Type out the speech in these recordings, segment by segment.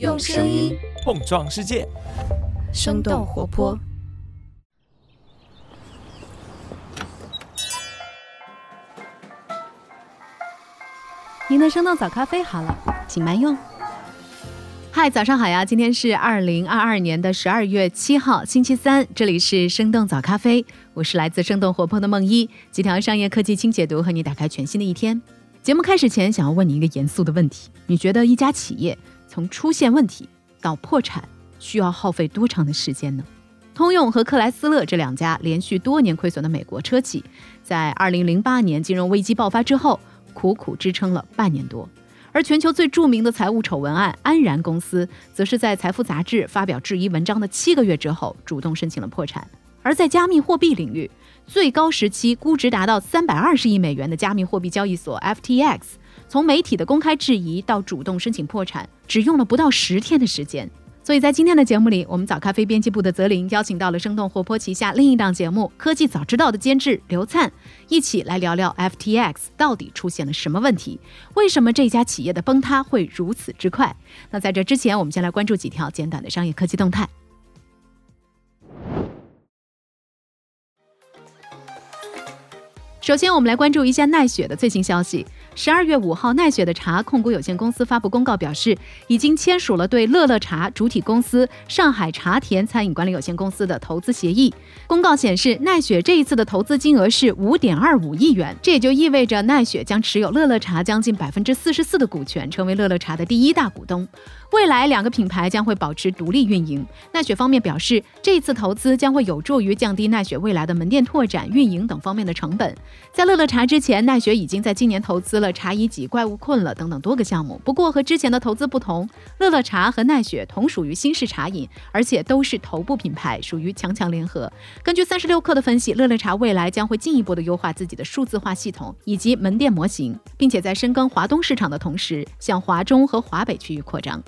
用声音碰撞世界，生动活泼。您的生动早咖啡好了，请慢用。嗨，早上好呀！今天是二零二二年的十二月七号，星期三，这里是生动早咖啡，我是来自生动活泼的梦一，几条商业科技轻解读，和你打开全新的一天。节目开始前，想要问你一个严肃的问题：你觉得一家企业从出现问题到破产，需要耗费多长的时间呢？通用和克莱斯勒这两家连续多年亏损的美国车企，在二零零八年金融危机爆发之后，苦苦支撑了半年多。而全球最著名的财务丑闻案安然公司，则是在《财富》杂志发表质疑文章的七个月之后，主动申请了破产。而在加密货币领域，最高时期估值达到三百二十亿美元的加密货币交易所 FTX，从媒体的公开质疑到主动申请破产，只用了不到十天的时间。所以在今天的节目里，我们早咖啡编辑部的泽林邀请到了生动活泼旗下另一档节目《科技早知道》的监制刘灿，一起来聊聊 FTX 到底出现了什么问题，为什么这家企业的崩塌会如此之快？那在这之前，我们先来关注几条简短的商业科技动态。首先，我们来关注一下奈雪的最新消息。十二月五号，奈雪的茶控股有限公司发布公告，表示已经签署了对乐乐茶主体公司上海茶田餐饮管理有限公司的投资协议。公告显示，奈雪这一次的投资金额是五点二五亿元，这也就意味着奈雪将持有乐乐茶将近百分之四十四的股权，成为乐乐茶的第一大股东。未来两个品牌将会保持独立运营。奈雪方面表示，这次投资将会有助于降低奈雪未来的门店拓展、运营等方面的成本。在乐乐茶之前，奈雪已经在今年投资了茶乙己、怪物困了等等多个项目。不过和之前的投资不同，乐乐茶和奈雪同属于新式茶饮，而且都是头部品牌，属于强强联合。根据三十六氪的分析，乐乐茶未来将会进一步的优化自己的数字化系统以及门店模型，并且在深耕华东市场的同时，向华中和华北区域扩张。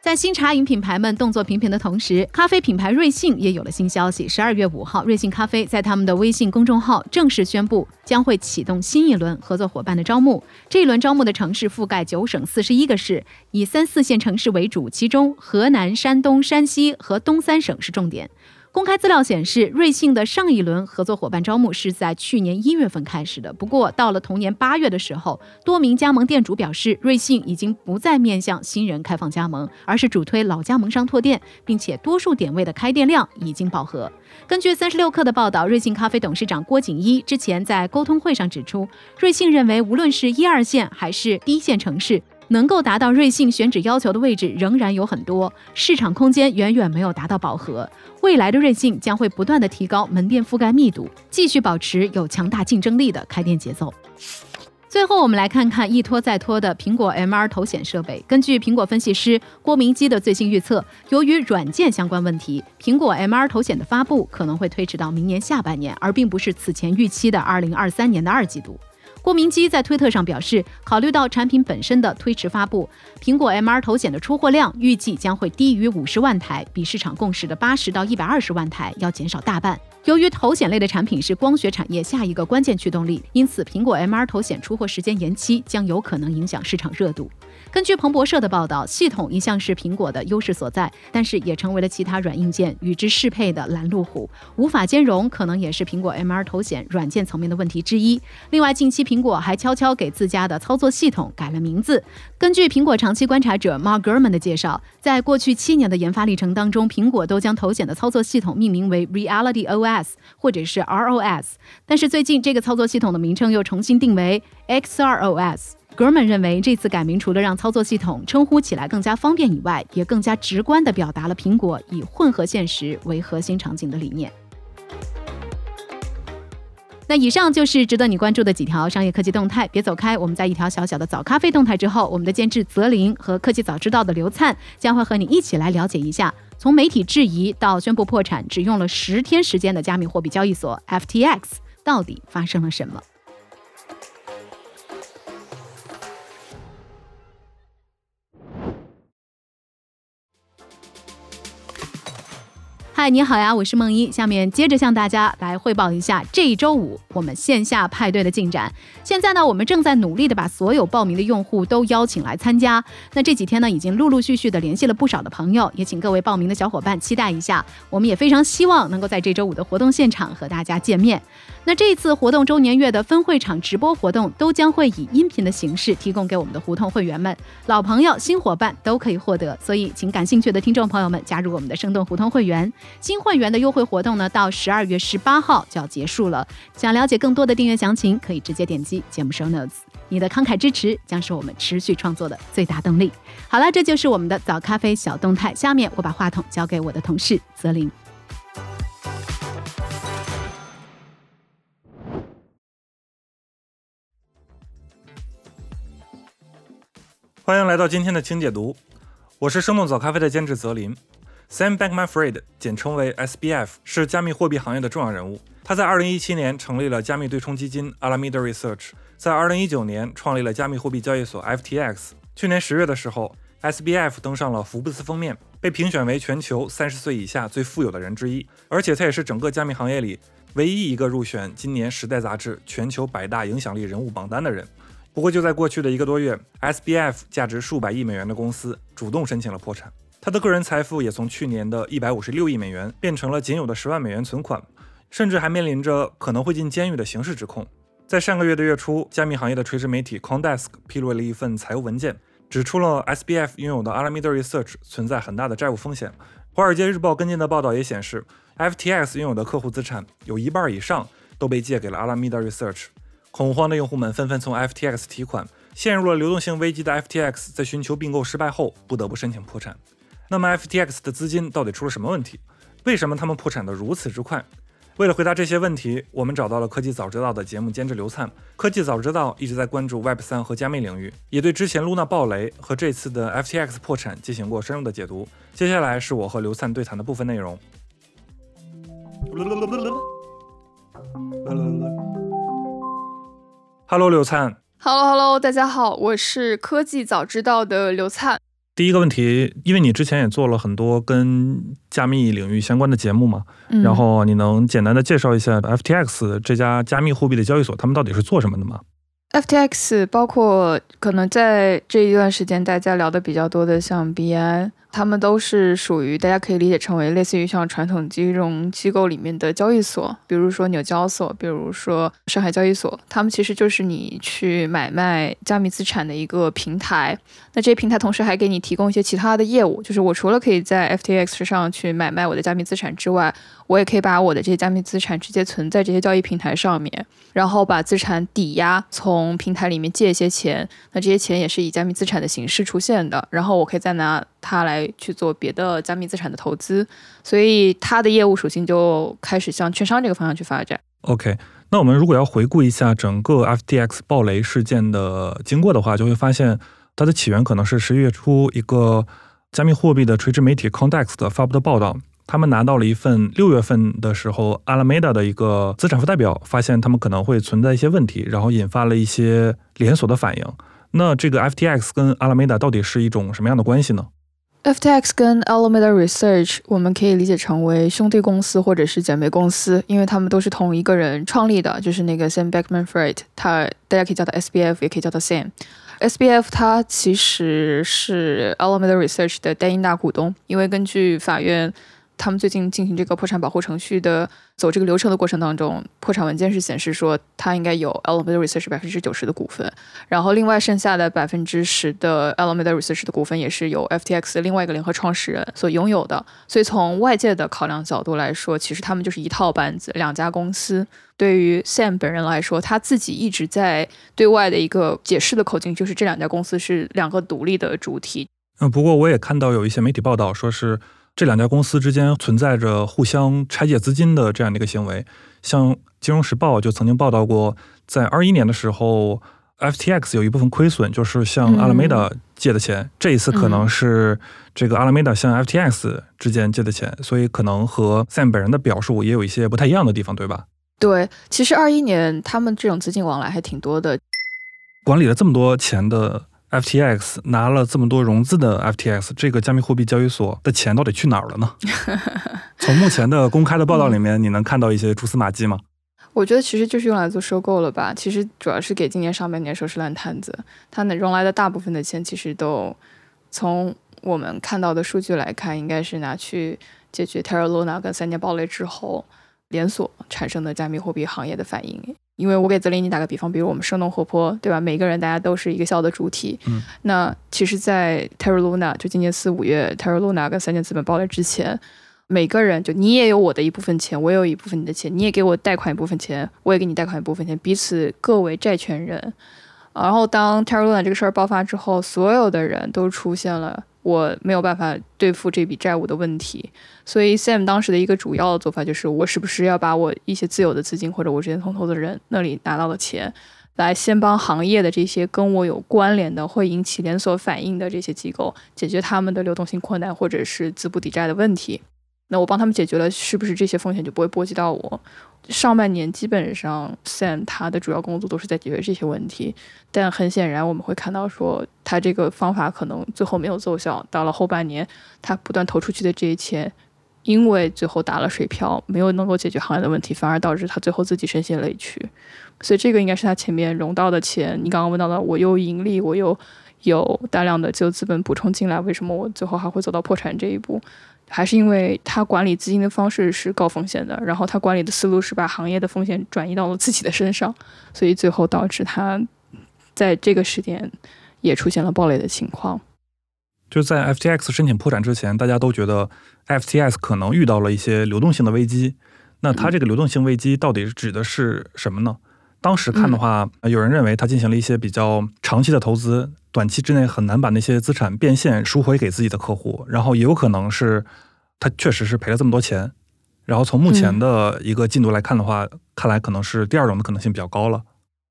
在新茶饮品牌们动作频频的同时，咖啡品牌瑞幸也有了新消息。十二月五号，瑞幸咖啡在他们的微信公众号正式宣布，将会启动新一轮合作伙伴的招募。这一轮招募的城市覆盖九省四十一个市，以三四线城市为主，其中河南、山东、山西和东三省是重点。公开资料显示，瑞幸的上一轮合作伙伴招募是在去年一月份开始的。不过，到了同年八月的时候，多名加盟店主表示，瑞幸已经不再面向新人开放加盟，而是主推老加盟商拓店，并且多数点位的开店量已经饱和。根据三十六氪的报道，瑞幸咖啡董事长郭景一之前在沟通会上指出，瑞幸认为，无论是一二线还是一线城市。能够达到瑞幸选址要求的位置仍然有很多，市场空间远远没有达到饱和。未来的瑞幸将会不断的提高门店覆盖密度，继续保持有强大竞争力的开店节奏。最后，我们来看看一拖再拖的苹果 MR 头显设备。根据苹果分析师郭明基的最新预测，由于软件相关问题，苹果 MR 头显的发布可能会推迟到明年下半年，而并不是此前预期的2023年的二季度。郭明基在推特上表示，考虑到产品本身的推迟发布，苹果 MR 头显的出货量预计将会低于五十万台，比市场共识的八十到一百二十万台要减少大半。由于头显类的产品是光学产业下一个关键驱动力，因此苹果 MR 头显出货时间延期将有可能影响市场热度。根据彭博社的报道，系统一向是苹果的优势所在，但是也成为了其他软硬件与之适配的拦路虎，无法兼容，可能也是苹果 MR 头显软件层面的问题之一。另外，近期苹果还悄悄给自家的操作系统改了名字。根据苹果长期观察者 Mark Gurman 的介绍，在过去七年的研发历程当中，苹果都将头显的操作系统命名为 Reality OS 或者是 ROS，但是最近这个操作系统的名称又重新定为 XROS。哥们认为，这次改名除了让操作系统称呼起来更加方便以外，也更加直观地表达了苹果以混合现实为核心场景的理念。那以上就是值得你关注的几条商业科技动态，别走开。我们在一条小小的早咖啡动态之后，我们的监制泽林和科技早知道的刘灿将会和你一起来了解一下，从媒体质疑到宣布破产只用了十天时间的加密货币交易所 FTX 到底发生了什么。嗨，你好呀，我是梦一。下面接着向大家来汇报一下这一周五我们线下派对的进展。现在呢，我们正在努力的把所有报名的用户都邀请来参加。那这几天呢，已经陆陆续续的联系了不少的朋友，也请各位报名的小伙伴期待一下。我们也非常希望能够在这周五的活动现场和大家见面。那这次活动周年月的分会场直播活动都将会以音频的形式提供给我们的胡同会员们，老朋友、新伙伴都可以获得。所以，请感兴趣的听众朋友们加入我们的生动胡同会员。新会员的优惠活动呢，到十二月十八号就要结束了。想了解更多的订阅详情，可以直接点击节目 show notes。你的慷慨支持将是我们持续创作的最大动力。好了，这就是我们的早咖啡小动态。下面我把话筒交给我的同事泽林。欢迎来到今天的轻解读，我是生动早咖啡的监制泽林。Sam Bankman-Fried，简称为 SBF，是加密货币行业的重要人物。他在2017年成立了加密对冲基金 Alameda Research，在2019年创立了加密货币交易所 FTX。去年十月的时候，SBF 登上了福布斯封面，被评选为全球三十岁以下最富有的人之一。而且他也是整个加密行业里唯一一个入选今年《时代》杂志全球百大影响力人物榜单的人。不过，就在过去的一个多月，SBF 价值数百亿美元的公司主动申请了破产，他的个人财富也从去年的一百五十六亿美元变成了仅有的十万美元存款，甚至还面临着可能会进监狱的刑事指控。在上个月的月初，加密行业的垂直媒体 c o n d e s k 披露了一份财务文件，指出了 SBF 拥有的 Alameda Research 存在很大的债务风险。华尔街日报跟进的报道也显示，FTX 拥有的客户资产有一半以上都被借给了 Alameda Research。恐慌的用户们纷纷从 FTX 提款，陷入了流动性危机的 FTX 在寻求并购失败后不得不申请破产。那么 FTX 的资金到底出了什么问题？为什么他们破产的如此之快？为了回答这些问题，我们找到了科技早知道的节目监制刘灿。科技早知道一直在关注 Web 三和加密领域，也对之前 Luna 暴雷和这次的 FTX 破产进行过深入的解读。接下来是我和刘灿对谈的部分内容。Hello，刘灿。Hello，Hello，大家好，我是科技早知道的刘灿。第一个问题，因为你之前也做了很多跟加密领域相关的节目嘛，然后你能简单的介绍一下 FTX 这家加密货币的交易所，他们到底是做什么的吗？FTX 包括可能在这一段时间大家聊的比较多的，像币安。他们都是属于大家可以理解成为类似于像传统金融机构里面的交易所，比如说纽交所，比如说上海交易所，他们其实就是你去买卖加密资产的一个平台。那这些平台同时还给你提供一些其他的业务，就是我除了可以在 FTX 上去买卖我的加密资产之外，我也可以把我的这些加密资产直接存在这些交易平台上面，然后把资产抵押，从平台里面借一些钱，那这些钱也是以加密资产的形式出现的，然后我可以再拿他来。去做别的加密资产的投资，所以他的业务属性就开始向券商这个方向去发展。OK，那我们如果要回顾一下整个 FTX 暴雷事件的经过的话，就会发现它的起源可能是十一月初一个加密货币的垂直媒体 Context 发布的报道，他们拿到了一份六月份的时候 Alameda 的一个资产负债表，发现他们可能会存在一些问题，然后引发了一些连锁的反应。那这个 FTX 跟 Alameda 到底是一种什么样的关系呢？FTX 跟 Alameda Research，我们可以理解成为兄弟公司或者是姐妹公司，因为他们都是同一个人创立的，就是那个 Sam Bankman-Fried，他大家可以叫他 SBF，也可以叫他 Sam。SBF 它其实是 Alameda Research 的单一大股东，因为根据法院。他们最近进行这个破产保护程序的走这个流程的过程当中，破产文件是显示说他应该有 Alameda Research 百分之九十的股份，然后另外剩下的百分之十的 Alameda Research 的股份也是由 FTX 的另外一个联合创始人所拥有的。所以从外界的考量角度来说，其实他们就是一套班子，两家公司。对于 Sam 本人来说，他自己一直在对外的一个解释的口径就是这两家公司是两个独立的主体。嗯，不过我也看到有一些媒体报道说是。这两家公司之间存在着互相拆借资金的这样的一个行为，像《金融时报》就曾经报道过，在二一年的时候，FTX 有一部分亏损，就是向 Alameda 借的钱。这一次可能是这个 Alameda 向 FTX 之间借的钱，所以可能和 Sam 本人的表述也有一些不太一样的地方，对吧？对，其实二一年他们这种资金往来还挺多的。管理了这么多钱的 FTX 拿了这么多融资的 FTX 这个加密货币交易所的钱到底去哪儿了呢？从目前的公开的报道里面，你能看到一些蛛丝马迹吗？我觉得其实就是用来做收购了吧。其实主要是给今年上半年收拾烂摊子。它融来的大部分的钱，其实都从我们看到的数据来看，应该是拿去解决 Terra Luna 跟三年暴雷之后连锁产生的加密货币行业的反应。因为我给泽林尼打个比方，比如我们生动活泼，对吧？每个人大家都是一个笑的主体。嗯。那其实，在 Terra Luna 就今年四五月 Terra Luna 跟三箭资本爆雷之前，每个人就你也有我的一部分钱，我也有一部分你的钱，你也给我贷款一部分钱，我也给你贷款一部分钱，彼此各为债权人。然后当 Terra Luna 这个事儿爆发之后，所有的人都出现了。我没有办法对付这笔债务的问题，所以 Sam 当时的一个主要的做法就是，我是不是要把我一些自有的资金或者我之前从投资人那里拿到的钱，来先帮行业的这些跟我有关联的、会引起连锁反应的这些机构解决他们的流动性困难或者是资不抵债的问题。那我帮他们解决了，是不是这些风险就不会波及到我？上半年基本上，Sam 他的主要工作都是在解决这些问题，但很显然我们会看到说，他这个方法可能最后没有奏效。到了后半年，他不断投出去的这些钱，因为最后打了水漂，没有能够解决行业的问题，反而导致他最后自己身陷雷区。所以这个应该是他前面融到的钱。你刚刚问到的，我又盈利，我又有大量的自由资本补充进来，为什么我最后还会走到破产这一步？还是因为他管理资金的方式是高风险的，然后他管理的思路是把行业的风险转移到了自己的身上，所以最后导致他在这个时点也出现了暴雷的情况。就在 FTX 申请破产之前，大家都觉得 FTX 可能遇到了一些流动性的危机。那它这个流动性危机到底指的是什么呢？当时看的话，有人认为它进行了一些比较长期的投资。短期之内很难把那些资产变现赎回给自己的客户，然后也有可能是他确实是赔了这么多钱，然后从目前的一个进度来看的话，看来可能是第二种的可能性比较高了。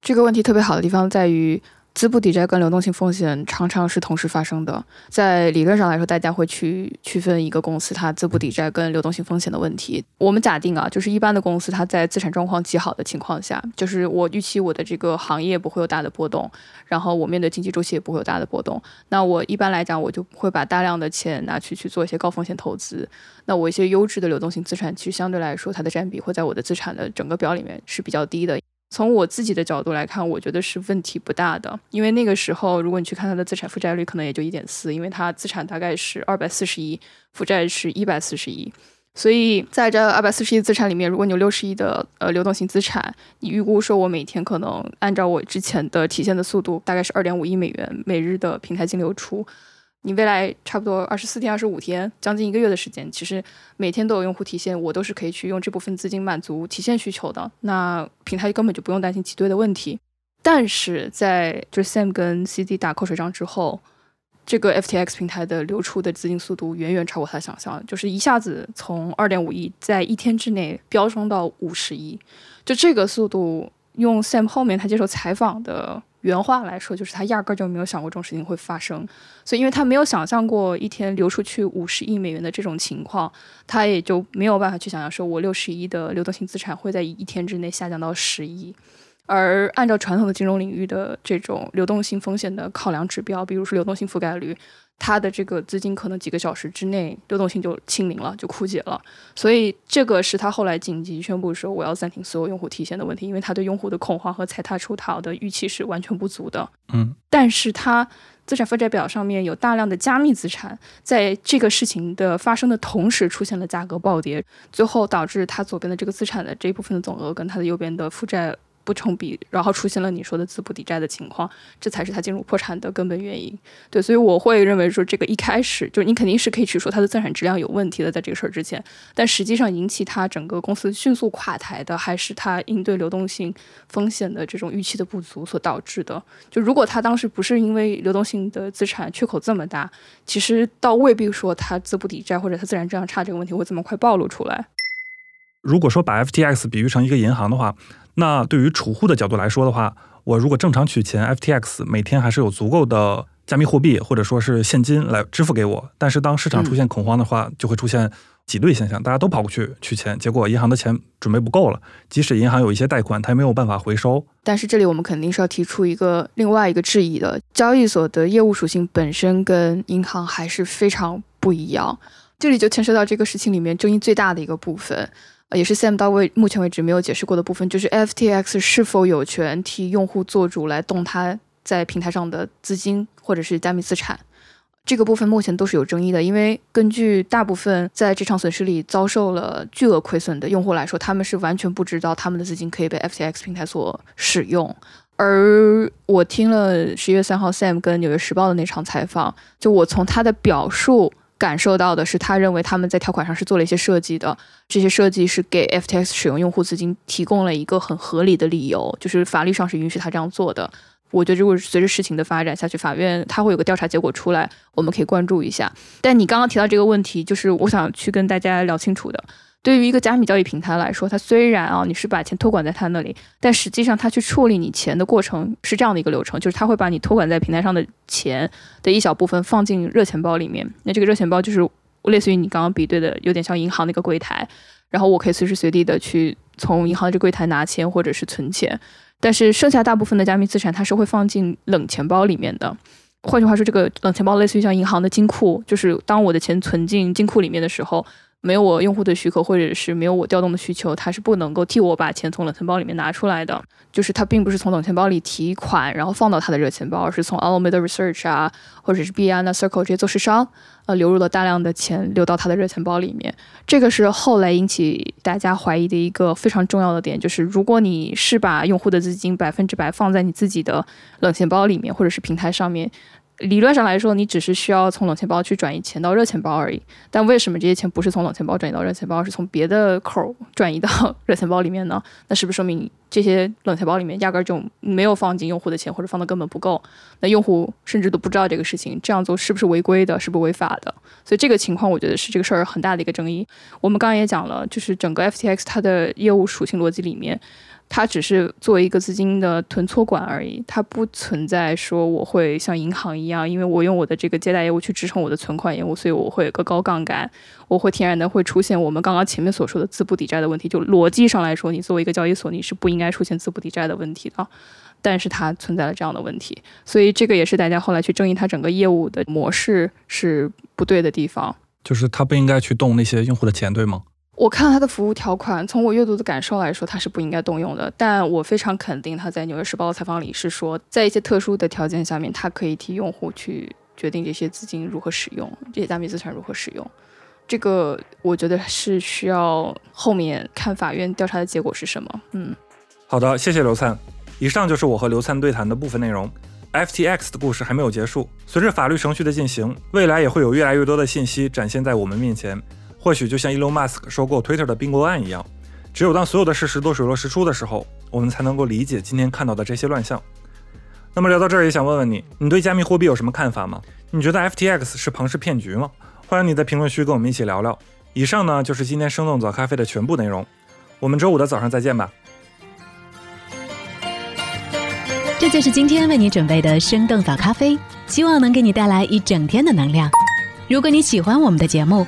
这个问题特别好的地方在于。资不抵债跟流动性风险常常是同时发生的。在理论上来说，大家会去区分一个公司它资不抵债跟流动性风险的问题。我们假定啊，就是一般的公司，它在资产状况极好的情况下，就是我预期我的这个行业不会有大的波动，然后我面对经济周期也不会有大的波动。那我一般来讲，我就会把大量的钱拿去去做一些高风险投资。那我一些优质的流动性资产，其实相对来说，它的占比会在我的资产的整个表里面是比较低的。从我自己的角度来看，我觉得是问题不大的，因为那个时候，如果你去看它的资产负债率，可能也就一点四，因为它资产大概是二百四十亿，负债是一百四十亿，所以在这二百四十亿资产里面，如果你有六十亿的呃流动性资产，你预估说我每天可能按照我之前的体现的速度，大概是二点五亿美元每日的平台净流出。你未来差不多二十四天、二十五天，将近一个月的时间，其实每天都有用户提现，我都是可以去用这部分资金满足提现需求的。那平台根本就不用担心挤兑的问题。但是在就是 Sam 跟 CD 打口水仗之后，这个 FTX 平台的流出的资金速度远远超过他想象，就是一下子从二点五亿在一天之内飙升到五十亿，就这个速度，用 Sam 后面他接受采访的。原话来说，就是他压根儿就没有想过这种事情会发生，所以因为他没有想象过一天流出去五十亿美元的这种情况，他也就没有办法去想象说，我六十亿的流动性资产会在一天之内下降到十亿。而按照传统的金融领域的这种流动性风险的考量指标，比如说流动性覆盖率。它的这个资金可能几个小时之内流动性就清零了，就枯竭了，所以这个是他后来紧急宣布说我要暂停所有用户提现的问题，因为他对用户的恐慌和踩踏出逃的预期是完全不足的。嗯，但是他资产负债表上面有大量的加密资产，在这个事情的发生的同时出现了价格暴跌，最后导致他左边的这个资产的这一部分的总额跟他的右边的负债。不成比，然后出现了你说的资不抵债的情况，这才是他进入破产的根本原因。对，所以我会认为说，这个一开始就你肯定是可以去说他的资产质量有问题的，在这个事儿之前，但实际上引起他整个公司迅速垮台的，还是他应对流动性风险的这种预期的不足所导致的。就如果他当时不是因为流动性的资产缺口这么大，其实倒未必说他资不抵债或者他自然质量差这个问题会这么快暴露出来。如果说把 FTX 比喻成一个银行的话，那对于储户的角度来说的话，我如果正常取钱，FTX 每天还是有足够的加密货币或者说是现金来支付给我。但是当市场出现恐慌的话，就会出现挤兑现象，大家都跑过去取钱，结果银行的钱准备不够了。即使银行有一些贷款，它也没有办法回收。但是这里我们肯定是要提出一个另外一个质疑的：交易所的业务属性本身跟银行还是非常不一样。这里就牵涉到这个事情里面争议最大的一个部分。也是 Sam 到位目前为止没有解释过的部分，就是 FTX 是否有权替用户做主来动他在平台上的资金或者是加密资产，这个部分目前都是有争议的。因为根据大部分在这场损失里遭受了巨额亏损的用户来说，他们是完全不知道他们的资金可以被 FTX 平台所使用。而我听了十一月三号 Sam 跟纽约时报的那场采访，就我从他的表述。感受到的是，他认为他们在条款上是做了一些设计的，这些设计是给 FTX 使用用户资金提供了一个很合理的理由，就是法律上是允许他这样做的。我觉得，如果随着事情的发展下去，法院他会有个调查结果出来，我们可以关注一下。但你刚刚提到这个问题，就是我想去跟大家聊清楚的。对于一个加密交易平台来说，它虽然啊你是把钱托管在他那里，但实际上他去处理你钱的过程是这样的一个流程，就是他会把你托管在平台上的钱的一小部分放进热钱包里面。那这个热钱包就是类似于你刚刚比对的，有点像银行那个柜台，然后我可以随时随地的去从银行这柜台拿钱或者是存钱。但是剩下大部分的加密资产它是会放进冷钱包里面的。换句话说，这个冷钱包类似于像银行的金库，就是当我的钱存进金库里面的时候。没有我用户的许可，或者是没有我调动的需求，它是不能够替我把钱从冷钱包里面拿出来的。就是它并不是从冷钱包里提款，然后放到它的热钱包，而是从 Alameda Research 啊，或者是币安啊、Circle 这些做市商，呃，流入了大量的钱流到它的热钱包里面。这个是后来引起大家怀疑的一个非常重要的点，就是如果你是把用户的资金百分之百放在你自己的冷钱包里面，或者是平台上面。理论上来说，你只是需要从冷钱包去转移钱到热钱包而已。但为什么这些钱不是从冷钱包转移到热钱包，而是从别的口 转移到 热钱包里面呢？那是不是说明这些冷钱包里面压根儿就没有放进用户的钱，或者放的根本不够？那用户甚至都不知道这个事情，这样做是不是违规的？是不是违法的？所以这个情况，我觉得是这个事儿很大的一个争议。我们刚刚也讲了，就是整个 FTX 它的业务属性逻辑里面。它只是作为一个资金的囤托管而已，它不存在说我会像银行一样，因为我用我的这个借贷业务去支撑我的存款业务，所以我会有个高杠杆，我会天然的会出现我们刚刚前面所说的资不抵债的问题。就逻辑上来说，你作为一个交易所，你是不应该出现资不抵债的问题的，但是它存在了这样的问题，所以这个也是大家后来去争议它整个业务的模式是不对的地方，就是它不应该去动那些用户的钱，对吗？我看他的服务条款，从我阅读的感受来说，他是不应该动用的。但我非常肯定，他在《纽约时报》的采访里是说，在一些特殊的条件下面，他可以替用户去决定这些资金如何使用，这些加密资产如何使用。这个我觉得是需要后面看法院调查的结果是什么。嗯，好的，谢谢刘灿。以上就是我和刘灿对谈的部分内容。FTX 的故事还没有结束，随着法律程序的进行，未来也会有越来越多的信息展现在我们面前。或许就像 Elon Musk 收购 Twitter 的并购案一样，只有当所有的事实都水落石出的时候，我们才能够理解今天看到的这些乱象。那么聊到这儿，也想问问你，你对加密货币有什么看法吗？你觉得 FTX 是庞氏骗局吗？欢迎你在评论区跟我们一起聊聊。以上呢就是今天生动早咖啡的全部内容，我们周五的早上再见吧。这就是今天为你准备的生动早咖啡，希望能给你带来一整天的能量。如果你喜欢我们的节目，